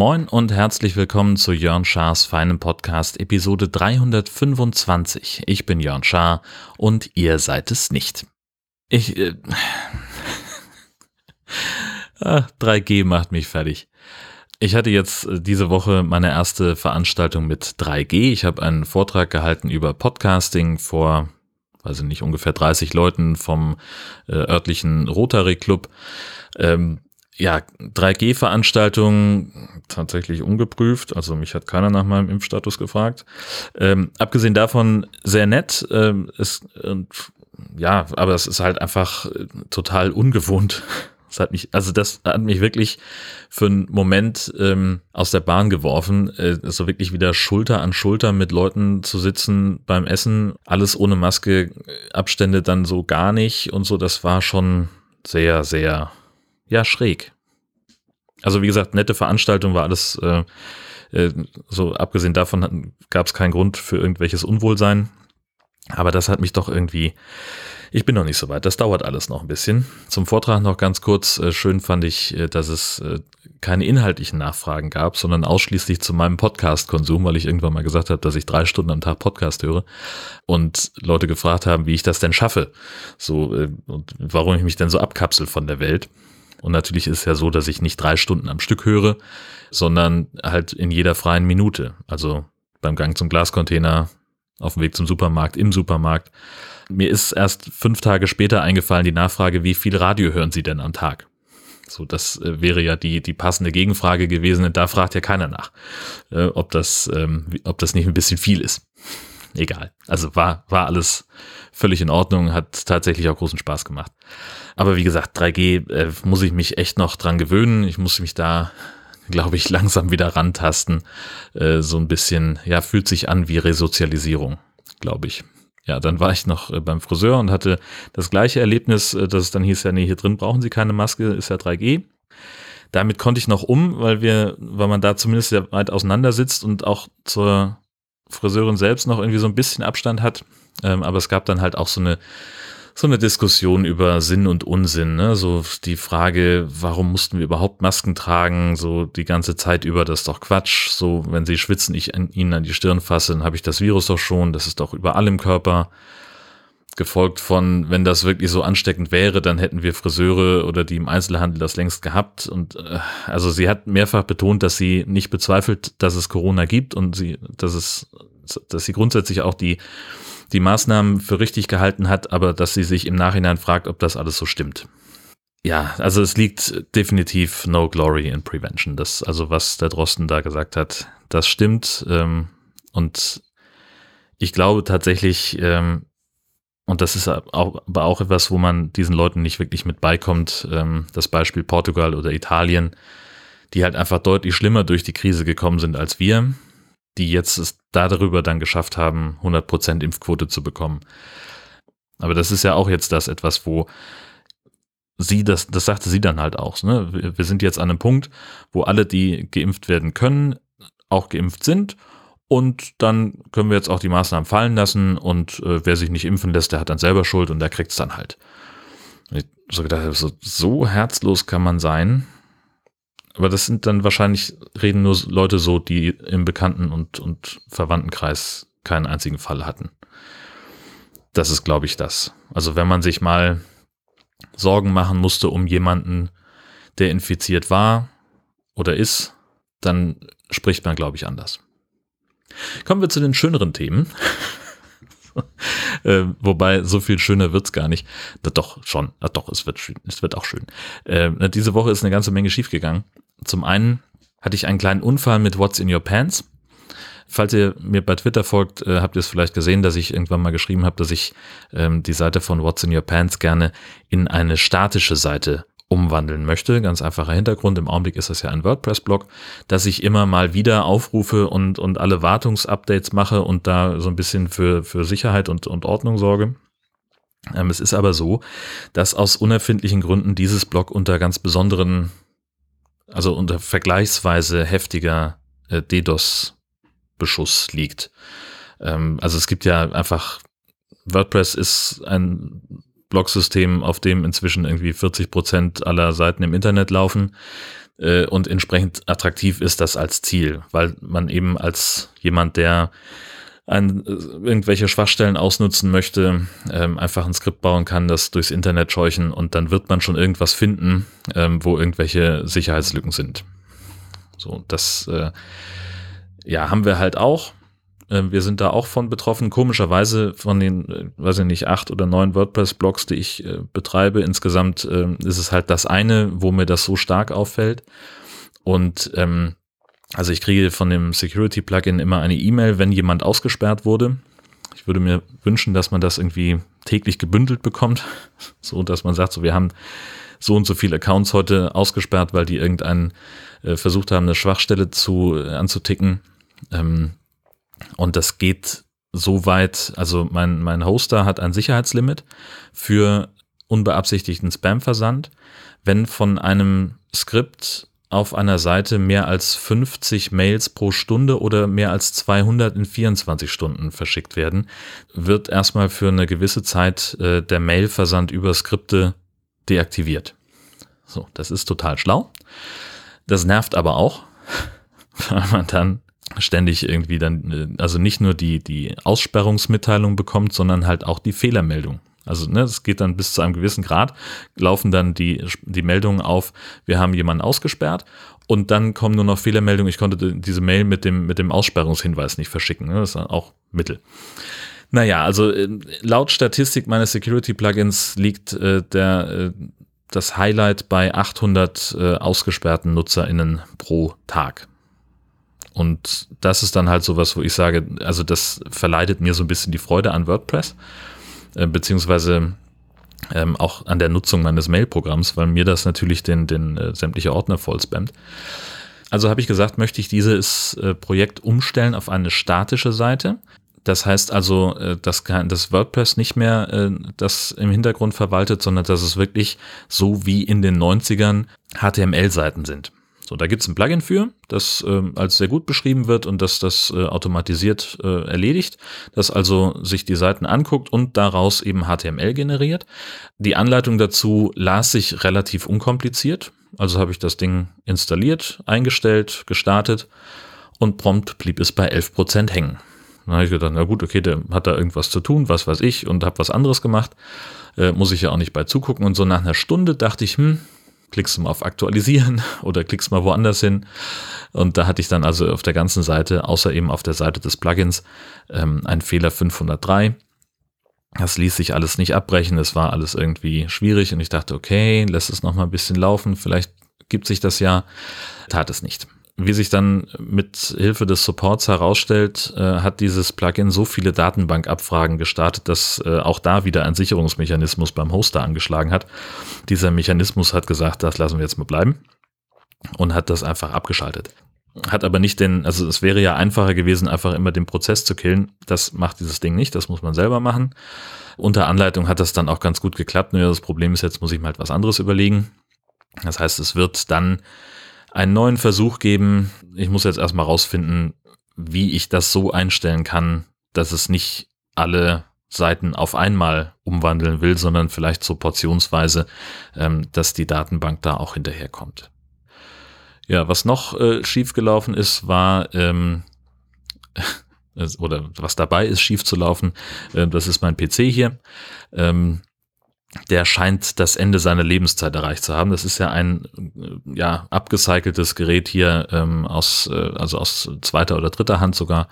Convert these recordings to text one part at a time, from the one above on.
Moin und herzlich willkommen zu Jörn Schars feinem Podcast Episode 325. Ich bin Jörn Schaar und ihr seid es nicht. Ich. Äh, Ach, 3G macht mich fertig. Ich hatte jetzt äh, diese Woche meine erste Veranstaltung mit 3G. Ich habe einen Vortrag gehalten über Podcasting vor, weiß ich nicht, ungefähr 30 Leuten vom äh, örtlichen Rotary Club. Ähm, ja, 3G-Veranstaltung tatsächlich ungeprüft. Also mich hat keiner nach meinem Impfstatus gefragt. Ähm, abgesehen davon sehr nett. Ähm, es, äh, ja, aber es ist halt einfach äh, total ungewohnt. Das hat mich, also das hat mich wirklich für einen Moment ähm, aus der Bahn geworfen, äh, so wirklich wieder Schulter an Schulter mit Leuten zu sitzen beim Essen, alles ohne Maske, Abstände dann so gar nicht und so. Das war schon sehr, sehr, ja schräg. Also wie gesagt, nette Veranstaltung war alles. Äh, äh, so abgesehen davon gab es keinen Grund für irgendwelches Unwohlsein. Aber das hat mich doch irgendwie, ich bin noch nicht so weit, das dauert alles noch ein bisschen. Zum Vortrag noch ganz kurz, äh, schön fand ich, äh, dass es äh, keine inhaltlichen Nachfragen gab, sondern ausschließlich zu meinem Podcast-Konsum, weil ich irgendwann mal gesagt habe, dass ich drei Stunden am Tag Podcast höre und Leute gefragt haben, wie ich das denn schaffe, so und warum ich mich denn so abkapsel von der Welt. Und natürlich ist es ja so, dass ich nicht drei Stunden am Stück höre, sondern halt in jeder freien Minute. Also beim Gang zum Glascontainer, auf dem Weg zum Supermarkt, im Supermarkt. Mir ist erst fünf Tage später eingefallen die Nachfrage, wie viel Radio hören Sie denn am Tag? So, das äh, wäre ja die, die passende Gegenfrage gewesen. Und da fragt ja keiner nach, äh, ob das, ähm, ob das nicht ein bisschen viel ist. Egal. Also war, war alles völlig in Ordnung, hat tatsächlich auch großen Spaß gemacht. Aber wie gesagt, 3G äh, muss ich mich echt noch dran gewöhnen. Ich muss mich da glaube ich, langsam wieder rantasten. Äh, so ein bisschen, ja, fühlt sich an wie Resozialisierung, glaube ich. Ja, dann war ich noch äh, beim Friseur und hatte das gleiche Erlebnis, äh, dass es dann hieß, ja, nee, hier drin brauchen Sie keine Maske, ist ja 3G. Damit konnte ich noch um, weil wir, weil man da zumindest sehr weit auseinander sitzt und auch zur Friseurin selbst noch irgendwie so ein bisschen Abstand hat. Ähm, aber es gab dann halt auch so eine so eine Diskussion über Sinn und Unsinn, ne? So die Frage, warum mussten wir überhaupt Masken tragen, so die ganze Zeit über, das ist doch Quatsch. So, wenn sie schwitzen, ich an, ihnen an die Stirn fasse, dann habe ich das Virus doch schon, das ist doch überall im Körper. Gefolgt von, wenn das wirklich so ansteckend wäre, dann hätten wir Friseure oder die im Einzelhandel das längst gehabt. Und äh, also sie hat mehrfach betont, dass sie nicht bezweifelt, dass es Corona gibt und sie, dass es, dass sie grundsätzlich auch die die Maßnahmen für richtig gehalten hat, aber dass sie sich im Nachhinein fragt, ob das alles so stimmt. Ja, also es liegt definitiv no glory in prevention. Das, also was der Drosten da gesagt hat, das stimmt. Ähm, und ich glaube tatsächlich, ähm, und das ist auch, aber auch etwas, wo man diesen Leuten nicht wirklich mit beikommt, ähm, das Beispiel Portugal oder Italien, die halt einfach deutlich schlimmer durch die Krise gekommen sind als wir die jetzt es darüber dann geschafft haben, 100% Impfquote zu bekommen. Aber das ist ja auch jetzt das etwas, wo sie, das, das sagte sie dann halt auch, ne? wir sind jetzt an einem Punkt, wo alle, die geimpft werden können, auch geimpft sind und dann können wir jetzt auch die Maßnahmen fallen lassen und äh, wer sich nicht impfen lässt, der hat dann selber Schuld und der kriegt es dann halt. ich so gedacht, so, so herzlos kann man sein. Aber das sind dann wahrscheinlich, reden nur Leute so, die im Bekannten- und, und Verwandtenkreis keinen einzigen Fall hatten. Das ist, glaube ich, das. Also wenn man sich mal Sorgen machen musste um jemanden, der infiziert war oder ist, dann spricht man, glaube ich, anders. Kommen wir zu den schöneren Themen. äh, wobei, so viel schöner wird's gar nicht. Na, doch, schon. Na, doch, es wird, schön. es wird auch schön. Äh, diese Woche ist eine ganze Menge schiefgegangen. Zum einen hatte ich einen kleinen Unfall mit What's in Your Pants. Falls ihr mir bei Twitter folgt, äh, habt ihr es vielleicht gesehen, dass ich irgendwann mal geschrieben habe, dass ich ähm, die Seite von What's in Your Pants gerne in eine statische Seite umwandeln möchte. Ganz einfacher Hintergrund. Im Augenblick ist das ja ein WordPress-Blog, dass ich immer mal wieder aufrufe und, und alle Wartungsupdates mache und da so ein bisschen für, für Sicherheit und, und Ordnung sorge. Ähm, es ist aber so, dass aus unerfindlichen Gründen dieses Blog unter ganz besonderen, also unter vergleichsweise heftiger äh, DDoS-Beschuss liegt. Ähm, also es gibt ja einfach, WordPress ist ein Blogsystem, auf dem inzwischen irgendwie 40 Prozent aller Seiten im Internet laufen. äh, und entsprechend attraktiv ist das als Ziel, weil man eben als jemand, der ein, äh, irgendwelche Schwachstellen ausnutzen möchte, ähm, einfach ein Skript bauen kann, das durchs Internet scheuchen und dann wird man schon irgendwas finden, ähm, wo irgendwelche Sicherheitslücken sind. So, das äh, ja, haben wir halt auch. Ähm, wir sind da auch von betroffen. Komischerweise von den, äh, weiß ich nicht, acht oder neun WordPress-Blogs, die ich äh, betreibe, insgesamt äh, ist es halt das eine, wo mir das so stark auffällt. Und ähm, also ich kriege von dem Security-Plugin immer eine E-Mail, wenn jemand ausgesperrt wurde. Ich würde mir wünschen, dass man das irgendwie täglich gebündelt bekommt, so dass man sagt, so wir haben so und so viele Accounts heute ausgesperrt, weil die irgendeinen äh, versucht haben, eine Schwachstelle zu äh, anzuticken. Ähm, und das geht so weit, also mein, mein Hoster hat ein Sicherheitslimit für unbeabsichtigten Spam-Versand. Wenn von einem Skript auf einer Seite mehr als 50 Mails pro Stunde oder mehr als 200 in 24 Stunden verschickt werden, wird erstmal für eine gewisse Zeit äh, der Mailversand über Skripte deaktiviert. So, das ist total schlau. Das nervt aber auch, weil man dann ständig irgendwie dann, äh, also nicht nur die, die Aussperrungsmitteilung bekommt, sondern halt auch die Fehlermeldung. Also ne, es geht dann bis zu einem gewissen Grad, laufen dann die, die Meldungen auf, wir haben jemanden ausgesperrt und dann kommen nur noch Fehlermeldungen, ich konnte diese Mail mit dem, mit dem Aussperrungshinweis nicht verschicken. Ne? Das ist auch Mittel. Naja, also äh, laut Statistik meines Security-Plugins liegt äh, der, äh, das Highlight bei 800 äh, ausgesperrten NutzerInnen pro Tag. Und das ist dann halt sowas, wo ich sage, also das verleitet mir so ein bisschen die Freude an WordPress, äh, beziehungsweise ähm, auch an der Nutzung meines Mail-Programms, weil mir das natürlich den, den äh, sämtliche Ordner voll spammt. Also habe ich gesagt, möchte ich dieses äh, Projekt umstellen auf eine statische Seite. Das heißt also, äh, dass das WordPress nicht mehr äh, das im Hintergrund verwaltet, sondern dass es wirklich so wie in den 90ern HTML-Seiten sind. So, da gibt's ein Plugin für, das äh, als sehr gut beschrieben wird und das das äh, automatisiert äh, erledigt, das also sich die Seiten anguckt und daraus eben HTML generiert. Die Anleitung dazu las sich relativ unkompliziert, also habe ich das Ding installiert, eingestellt, gestartet und prompt blieb es bei 11% hängen. Dann habe ich gedacht, na gut, okay, der hat da irgendwas zu tun, was weiß ich, und habe was anderes gemacht. Äh, muss ich ja auch nicht bei zugucken. Und so nach einer Stunde dachte ich, hm, klickst du mal auf Aktualisieren oder klickst mal woanders hin. Und da hatte ich dann also auf der ganzen Seite, außer eben auf der Seite des Plugins, ähm, einen Fehler 503. Das ließ sich alles nicht abbrechen, es war alles irgendwie schwierig und ich dachte, okay, lass es noch mal ein bisschen laufen, vielleicht gibt sich das ja. Tat es nicht wie sich dann mit Hilfe des Supports herausstellt, äh, hat dieses Plugin so viele Datenbankabfragen gestartet, dass äh, auch da wieder ein Sicherungsmechanismus beim Hoster angeschlagen hat. Dieser Mechanismus hat gesagt, das lassen wir jetzt mal bleiben und hat das einfach abgeschaltet. Hat aber nicht den, also es wäre ja einfacher gewesen, einfach immer den Prozess zu killen. Das macht dieses Ding nicht, das muss man selber machen. Unter Anleitung hat das dann auch ganz gut geklappt. Nur das Problem ist, jetzt muss ich mal etwas anderes überlegen. Das heißt, es wird dann einen neuen Versuch geben. Ich muss jetzt erstmal rausfinden, wie ich das so einstellen kann, dass es nicht alle Seiten auf einmal umwandeln will, sondern vielleicht so portionsweise, ähm, dass die Datenbank da auch hinterherkommt. Ja, was noch äh, schiefgelaufen ist, war, ähm, oder was dabei ist, schief zu laufen, äh, das ist mein PC hier. Ähm, der scheint das Ende seiner Lebenszeit erreicht zu haben. Das ist ja ein ja abgecyceltes Gerät hier ähm, aus äh, also aus zweiter oder dritter Hand sogar,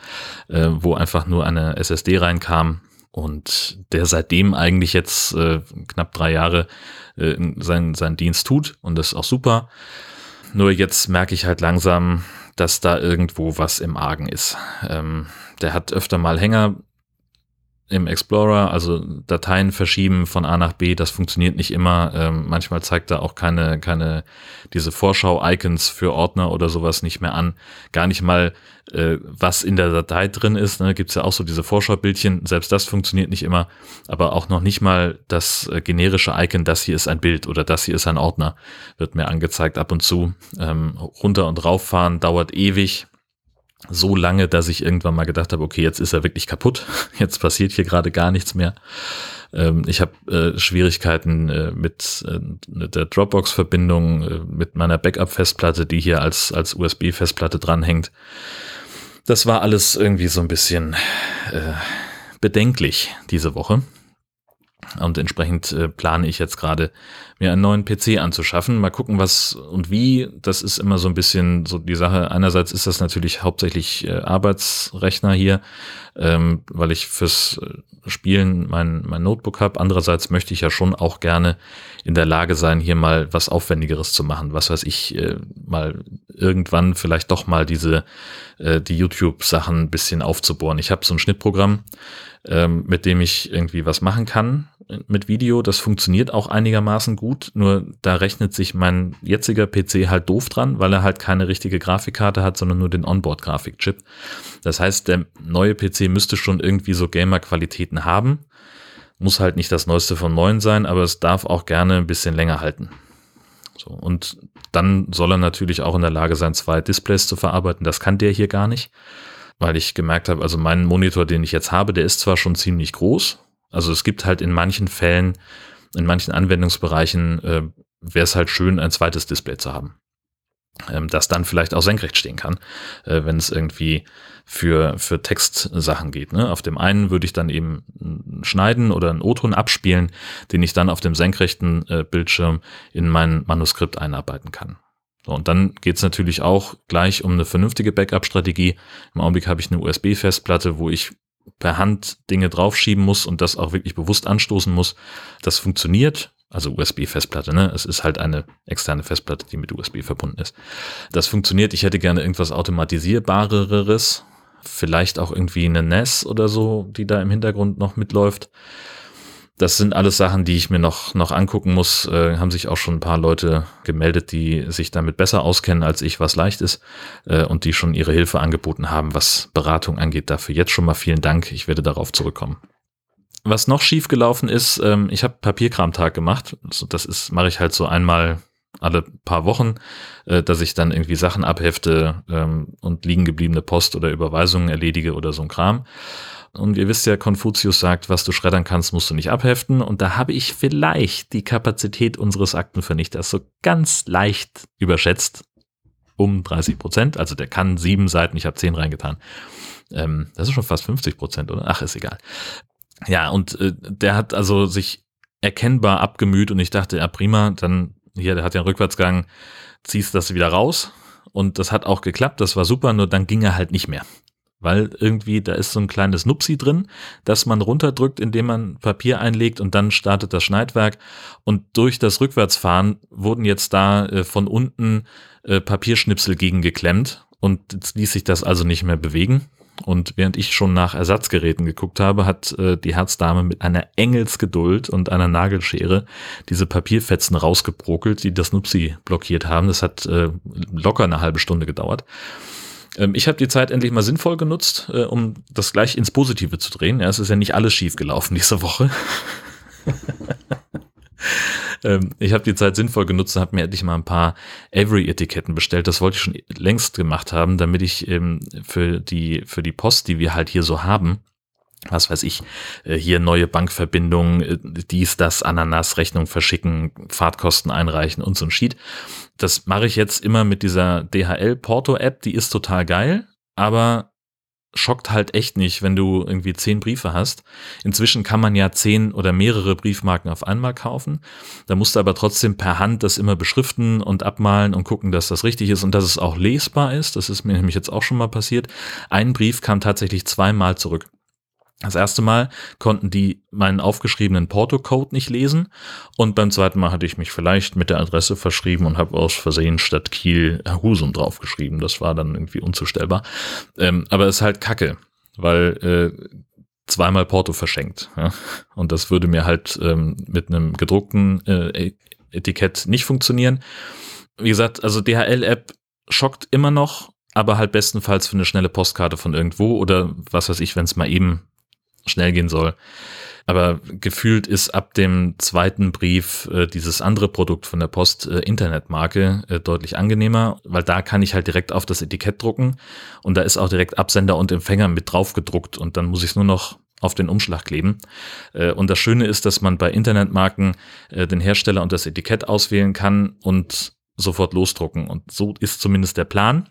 äh, wo einfach nur eine SSD reinkam und der seitdem eigentlich jetzt äh, knapp drei Jahre äh, seinen seinen Dienst tut und das ist auch super. Nur jetzt merke ich halt langsam, dass da irgendwo was im Argen ist. Ähm, der hat öfter mal Hänger im Explorer, also Dateien verschieben von A nach B, das funktioniert nicht immer. Ähm, manchmal zeigt er auch keine, keine, diese Vorschau-Icons für Ordner oder sowas nicht mehr an. Gar nicht mal, äh, was in der Datei drin ist. Ne? Gibt ja auch so diese Vorschaubildchen, selbst das funktioniert nicht immer. Aber auch noch nicht mal das äh, generische Icon, das hier ist ein Bild oder das hier ist ein Ordner, wird mir angezeigt ab und zu. Ähm, runter und rauffahren dauert ewig so lange, dass ich irgendwann mal gedacht habe, okay, jetzt ist er wirklich kaputt, jetzt passiert hier gerade gar nichts mehr. Ähm, ich habe äh, Schwierigkeiten äh, mit, äh, der Dropbox-Verbindung, äh, mit meiner Backup-Festplatte, die hier als, als USB-Festplatte dranhängt. Das war alles irgendwie so ein bisschen äh, bedenklich diese Woche. Und entsprechend äh, plane ich jetzt gerade, mir einen neuen PC anzuschaffen. Mal gucken, was und wie. Das ist immer so ein bisschen so die Sache. Einerseits ist das natürlich hauptsächlich äh, Arbeitsrechner hier, ähm, weil ich fürs äh, Spielen mein, mein Notebook habe. Andererseits möchte ich ja schon auch gerne in der Lage sein, hier mal was Aufwendigeres zu machen. Was weiß ich, äh, mal irgendwann vielleicht doch mal diese, äh, die YouTube-Sachen ein bisschen aufzubohren. Ich habe so ein Schnittprogramm, ähm, mit dem ich irgendwie was machen kann mit Video. Das funktioniert auch einigermaßen gut, nur da rechnet sich mein jetziger PC halt doof dran, weil er halt keine richtige Grafikkarte hat, sondern nur den Onboard-Grafikchip. Das heißt, der neue PC müsste schon irgendwie so Gamer-Qualitäten haben. Muss halt nicht das Neueste von Neuen sein, aber es darf auch gerne ein bisschen länger halten. So, und dann soll er natürlich auch in der Lage sein, zwei Displays zu verarbeiten. Das kann der hier gar nicht weil ich gemerkt habe, also mein Monitor, den ich jetzt habe, der ist zwar schon ziemlich groß. Also es gibt halt in manchen Fällen, in manchen Anwendungsbereichen, äh, wäre es halt schön, ein zweites Display zu haben. Ähm, das dann vielleicht auch senkrecht stehen kann, äh, wenn es irgendwie für, für Textsachen geht. Ne? Auf dem einen würde ich dann eben schneiden oder einen O-Ton abspielen, den ich dann auf dem senkrechten äh, Bildschirm in mein Manuskript einarbeiten kann. So, und dann geht's natürlich auch gleich um eine vernünftige Backup-Strategie. Im Augenblick habe ich eine USB-Festplatte, wo ich per Hand Dinge draufschieben muss und das auch wirklich bewusst anstoßen muss. Das funktioniert. Also USB-Festplatte, ne? Es ist halt eine externe Festplatte, die mit USB verbunden ist. Das funktioniert. Ich hätte gerne irgendwas automatisierbareres. Vielleicht auch irgendwie eine NES oder so, die da im Hintergrund noch mitläuft das sind alles Sachen, die ich mir noch, noch angucken muss. Äh, haben sich auch schon ein paar Leute gemeldet, die sich damit besser auskennen als ich, was leicht ist äh, und die schon ihre Hilfe angeboten haben, was Beratung angeht. Dafür jetzt schon mal vielen Dank. Ich werde darauf zurückkommen. Was noch schief gelaufen ist, ähm, ich habe Papierkramtag gemacht. Also das ist mache ich halt so einmal alle paar Wochen, äh, dass ich dann irgendwie Sachen abhefte ähm, und liegen gebliebene Post oder Überweisungen erledige oder so ein Kram. Und ihr wisst ja, Konfuzius sagt, was du schreddern kannst, musst du nicht abheften. Und da habe ich vielleicht die Kapazität unseres Aktenvernichters so ganz leicht überschätzt. Um 30 Prozent. Also der kann sieben Seiten, ich habe zehn reingetan. Ähm, das ist schon fast 50 Prozent, oder? Ach, ist egal. Ja, und äh, der hat also sich erkennbar abgemüht und ich dachte, ja prima, dann hier, der hat ja einen Rückwärtsgang, ziehst das wieder raus. Und das hat auch geklappt, das war super, nur dann ging er halt nicht mehr weil irgendwie da ist so ein kleines Nupsi drin, das man runterdrückt, indem man Papier einlegt und dann startet das Schneidwerk. Und durch das Rückwärtsfahren wurden jetzt da äh, von unten äh, Papierschnipsel gegengeklemmt und jetzt ließ sich das also nicht mehr bewegen. Und während ich schon nach Ersatzgeräten geguckt habe, hat äh, die Herzdame mit einer Engelsgeduld und einer Nagelschere diese Papierfetzen rausgebrokelt, die das Nupsi blockiert haben. Das hat äh, locker eine halbe Stunde gedauert. Ähm, ich habe die Zeit endlich mal sinnvoll genutzt, äh, um das gleich ins Positive zu drehen. Ja, es ist ja nicht alles schief gelaufen diese Woche. ähm, ich habe die Zeit sinnvoll genutzt und habe mir endlich mal ein paar Avery-Etiketten bestellt. Das wollte ich schon längst gemacht haben, damit ich ähm, für die für die Post, die wir halt hier so haben, was weiß ich, äh, hier neue Bankverbindungen, äh, dies, das, Ananas, Rechnung verschicken, Fahrtkosten einreichen und so ein Sheet. Das mache ich jetzt immer mit dieser DHL Porto App, die ist total geil, aber schockt halt echt nicht, wenn du irgendwie zehn Briefe hast. Inzwischen kann man ja zehn oder mehrere Briefmarken auf einmal kaufen. Da musst du aber trotzdem per Hand das immer beschriften und abmalen und gucken, dass das richtig ist und dass es auch lesbar ist. Das ist mir nämlich jetzt auch schon mal passiert. Ein Brief kam tatsächlich zweimal zurück. Das erste Mal konnten die meinen aufgeschriebenen Porto-Code nicht lesen und beim zweiten Mal hatte ich mich vielleicht mit der Adresse verschrieben und habe aus Versehen statt Kiel Husum draufgeschrieben. Das war dann irgendwie unzustellbar. Ähm, aber es ist halt Kacke, weil äh, zweimal Porto verschenkt. Ja? Und das würde mir halt ähm, mit einem gedruckten äh, e-, Etikett nicht funktionieren. Wie gesagt, also DHL-App schockt immer noch, aber halt bestenfalls für eine schnelle Postkarte von irgendwo oder was weiß ich, wenn es mal eben schnell gehen soll. Aber gefühlt ist ab dem zweiten Brief äh, dieses andere Produkt von der Post äh, Internetmarke äh, deutlich angenehmer, weil da kann ich halt direkt auf das Etikett drucken und da ist auch direkt Absender und Empfänger mit drauf gedruckt und dann muss ich es nur noch auf den Umschlag kleben. Äh, und das Schöne ist, dass man bei Internetmarken äh, den Hersteller und das Etikett auswählen kann und sofort losdrucken. Und so ist zumindest der Plan.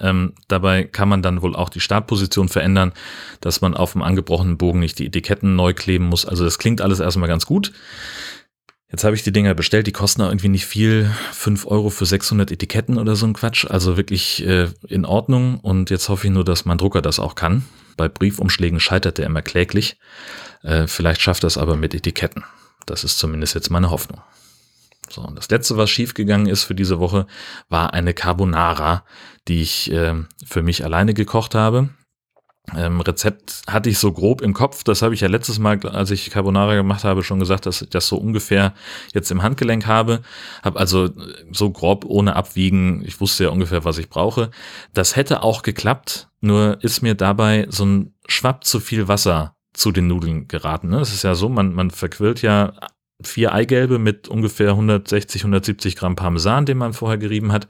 Ähm, dabei kann man dann wohl auch die Startposition verändern, dass man auf dem angebrochenen Bogen nicht die Etiketten neu kleben muss. Also das klingt alles erstmal ganz gut. Jetzt habe ich die Dinger bestellt, die kosten irgendwie nicht viel, fünf Euro für 600 Etiketten oder so ein Quatsch, also wirklich äh, in Ordnung und jetzt hoffe ich nur, dass mein Drucker das auch kann. Bei Briefumschlägen scheitert der immer kläglich, äh, vielleicht schafft er es aber mit Etiketten. Das ist zumindest jetzt meine Hoffnung. So, und das letzte, was schiefgegangen ist für diese Woche, war eine Carbonara, die ich äh, für mich alleine gekocht habe. Ähm, Rezept hatte ich so grob im Kopf. Das habe ich ja letztes Mal, als ich Carbonara gemacht habe, schon gesagt, dass ich das so ungefähr jetzt im Handgelenk habe. Habe also so grob ohne Abwiegen. Ich wusste ja ungefähr, was ich brauche. Das hätte auch geklappt. Nur ist mir dabei so ein Schwapp zu viel Wasser zu den Nudeln geraten. Ne? Es ist ja so, man, man verquillt ja vier Eigelbe mit ungefähr 160, 170 Gramm Parmesan, den man vorher gerieben hat.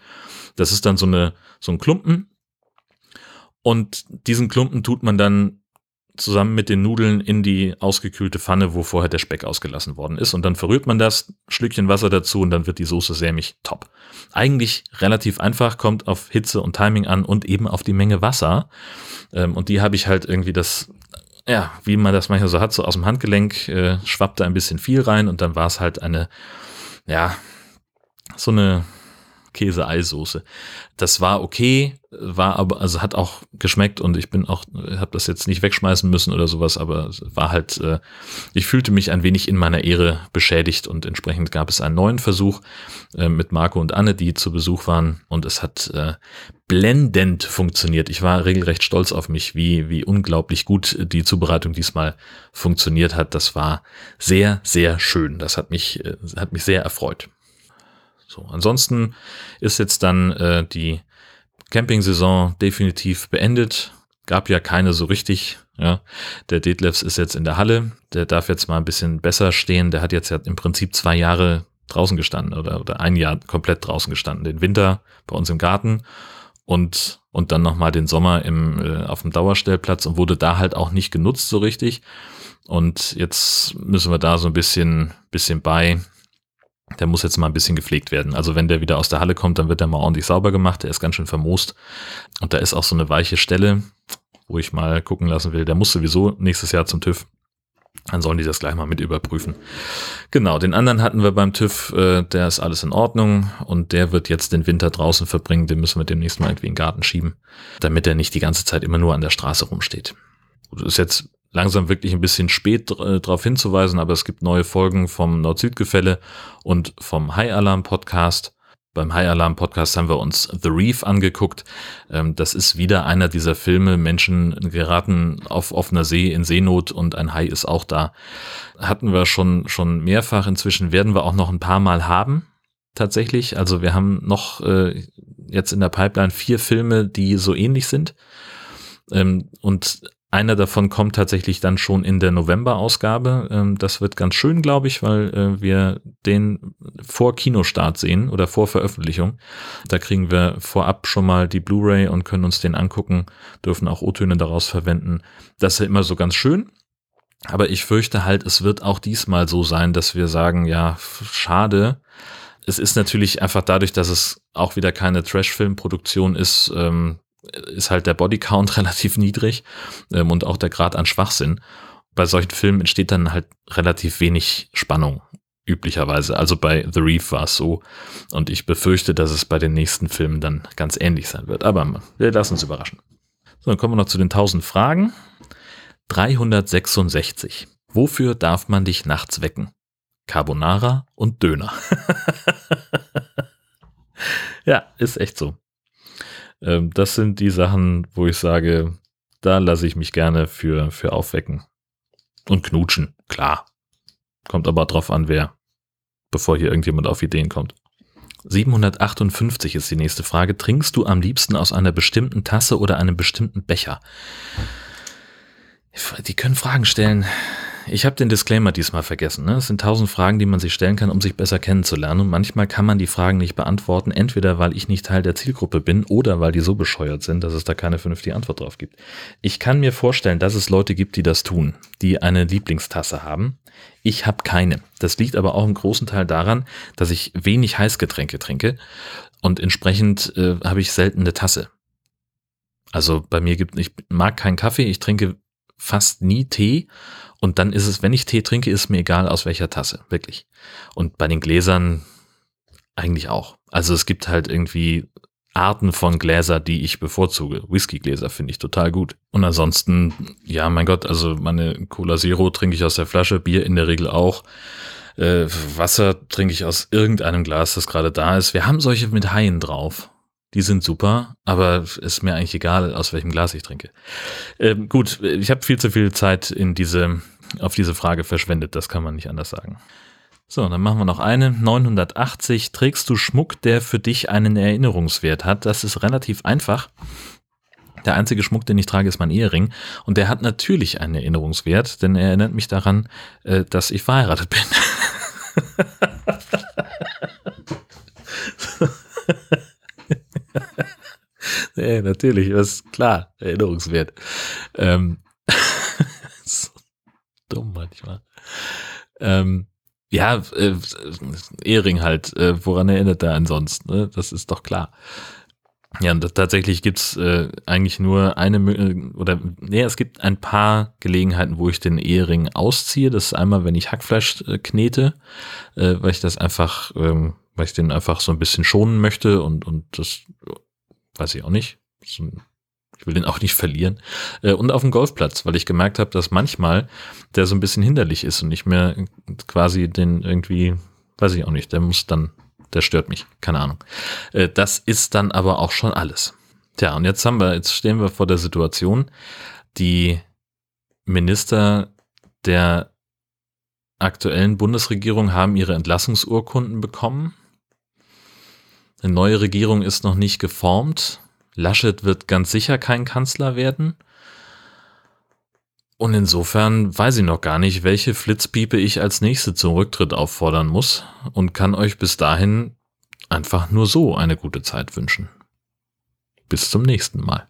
Das ist dann so, eine, so ein Klumpen. Und diesen Klumpen tut man dann zusammen mit den Nudeln in die ausgekühlte Pfanne, wo vorher der Speck ausgelassen worden ist. Und dann verrührt man das, Schlückchen Wasser dazu und dann wird die Soße sämig top. Eigentlich relativ einfach, kommt auf Hitze und Timing an und eben auf die Menge Wasser. Ähm, und die habe ich halt irgendwie das ja, wie man das manchmal so hat, so aus dem Handgelenk äh, schwappte ein bisschen viel rein und dann war es halt eine, ja, so eine Käse-Eisoße. Das war okay, war aber, also hat auch geschmeckt und ich bin auch, habe das jetzt nicht wegschmeißen müssen oder sowas, aber war halt, äh, ich fühlte mich ein wenig in meiner Ehre beschädigt und entsprechend gab es einen neuen Versuch äh, mit Marco und Anne, die zu Besuch waren und es hat äh, blendend funktioniert. Ich war regelrecht stolz auf mich, wie, wie unglaublich gut die Zubereitung diesmal funktioniert hat. Das war sehr, sehr schön. Das hat mich, äh, hat mich sehr erfreut. So, ansonsten ist jetzt dann äh, die Camping-Saison definitiv beendet. Gab ja keine so richtig. Ja, der Detlefs ist jetzt in der Halle. Der darf jetzt mal ein bisschen besser stehen. Der hat jetzt ja im Prinzip zwei Jahre draußen gestanden oder, oder ein Jahr komplett draußen gestanden. Den Winter bei uns im Garten und, und dann nochmal den Sommer im, äh, auf dem Dauerstellplatz und wurde da halt auch nicht genutzt so richtig. Und jetzt müssen wir da so ein bisschen, bisschen bei, der muss jetzt mal ein bisschen gepflegt werden. Also wenn der wieder aus der Halle kommt, dann wird der mal ordentlich sauber gemacht. Der ist ganz schön vermoost. Und da ist auch so eine weiche Stelle, wo ich mal gucken lassen will. Der muss sowieso nächstes Jahr zum TÜV. Dann sollen die das gleich mal mit überprüfen. Genau, den anderen hatten wir beim TÜV, äh, der ist alles in Ordnung und der wird jetzt den Winter draußen verbringen. Den müssen wir demnächst mal irgendwie in den Garten schieben, damit er nicht die ganze Zeit immer nur an der Straße rumsteht. Das ist jetzt langsam wirklich ein bisschen spät äh, darauf hinzuweisen, aber es gibt neue Folgen vom Nord-Süd-Gefälle und vom High Alarm Podcast. Beim High Alarm Podcast haben wir uns The Reef angeguckt. Ähm, das ist wieder einer dieser Filme. Menschen geraten auf offener See in Seenot und ein Hai ist auch da. Hatten wir schon, schon mehrfach. Inzwischen werden wir auch noch ein paar Mal haben. Tatsächlich. Also wir haben noch äh, jetzt in der Pipeline vier Filme, die so ähnlich sind. Ähm, und einer davon kommt tatsächlich dann schon in der November-Ausgabe. Ähm, das wird ganz schön, glaube ich, weil äh, wir den vor Kinostart sehen oder vor Veröffentlichung. Da kriegen wir vorab schon mal die Blu-ray und können uns den angucken, dürfen auch O-Töne daraus verwenden. Das ist ja immer so ganz schön. Aber ich fürchte halt, es wird auch diesmal so sein, dass wir sagen, ja, schade. Es ist natürlich einfach dadurch, dass es auch wieder keine Trash-Film-Produktion ist, ähm, ist halt der Bodycount relativ niedrig ähm, und auch der Grad an Schwachsinn. Bei solchen Filmen entsteht dann halt relativ wenig Spannung, üblicherweise. Also bei The Reef war es so. Und ich befürchte, dass es bei den nächsten Filmen dann ganz ähnlich sein wird. Aber wir lassen uns überraschen. So, dann kommen wir noch zu den 1000 Fragen. 366. Wofür darf man dich nachts wecken? Carbonara und Döner. ja, ist echt so. Ähm, das sind die Sachen, wo ich sage, da lasse ich mich gerne für, für aufwecken. Und knutschen, klar. Kommt aber drauf an, wer, bevor hier irgendjemand auf Ideen kommt. 758 ist die nächste Frage. Trinkst du am liebsten aus einer bestimmten Tasse oder einem bestimmten Becher? Die können Fragen stellen. Ich habe den Disclaimer diesmal vergessen. Ne? Es sind tausend Fragen, die man sich stellen kann, um sich besser kennenzulernen. Und manchmal kann man die Fragen nicht beantworten, entweder weil ich nicht Teil der Zielgruppe bin oder weil die so bescheuert sind, dass es da keine vernünftige Antwort drauf gibt. Ich kann mir vorstellen, dass es Leute gibt, die das tun, die eine Lieblingstasse haben. Ich habe keine. Das liegt aber auch im großen Teil daran, dass ich wenig Heißgetränke trinke und entsprechend äh, habe ich selten eine Tasse. Also bei mir gibt, ich mag keinen Kaffee, ich trinke fast nie Tee und dann ist es, wenn ich Tee trinke, ist mir egal aus welcher Tasse, wirklich. Und bei den Gläsern eigentlich auch. Also es gibt halt irgendwie Arten von Gläser, die ich bevorzuge. Whiskygläser finde ich total gut. Und ansonsten, ja, mein Gott, also meine Cola Zero trinke ich aus der Flasche, Bier in der Regel auch. Äh, Wasser trinke ich aus irgendeinem Glas, das gerade da ist. Wir haben solche mit Haien drauf. Die sind super, aber ist mir eigentlich egal, aus welchem Glas ich trinke. Ähm, gut, ich habe viel zu viel Zeit in diese, auf diese Frage verschwendet, das kann man nicht anders sagen. So, dann machen wir noch eine. 980. Trägst du Schmuck, der für dich einen Erinnerungswert hat? Das ist relativ einfach. Der einzige Schmuck, den ich trage, ist mein Ehering. Und der hat natürlich einen Erinnerungswert, denn er erinnert mich daran, äh, dass ich verheiratet bin. nee, natürlich, ist klar, Erinnerungswert. Ähm, so dumm manchmal. Ähm, ja, äh, Ehring halt, äh, woran erinnert er ansonsten? Ne? Das ist doch klar. Ja, und tatsächlich gibt's äh, eigentlich nur eine, oder nee, es gibt ein paar Gelegenheiten, wo ich den Ehering ausziehe. Das ist einmal, wenn ich Hackfleisch äh, knete, äh, weil ich das einfach, ähm, weil ich den einfach so ein bisschen schonen möchte und, und das weiß ich auch nicht. Ich will den auch nicht verlieren. Äh, und auf dem Golfplatz, weil ich gemerkt habe, dass manchmal der so ein bisschen hinderlich ist und nicht mehr quasi den irgendwie, weiß ich auch nicht, der muss dann, der stört mich, keine Ahnung. Äh, das ist dann aber auch schon alles. Tja, und jetzt haben wir, jetzt stehen wir vor der Situation, die Minister der aktuellen Bundesregierung haben ihre Entlassungsurkunden bekommen. Eine neue Regierung ist noch nicht geformt. Laschet wird ganz sicher kein Kanzler werden. Und insofern weiß ich noch gar nicht, welche Flitzpiepe ich als nächste zum Rücktritt auffordern muss und kann euch bis dahin einfach nur so eine gute Zeit wünschen. Bis zum nächsten Mal.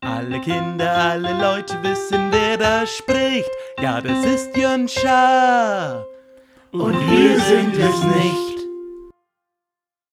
Alle Kinder, alle Leute wissen, wer da spricht. Ja, das ist Jön Schaar. Und wir sind es nicht.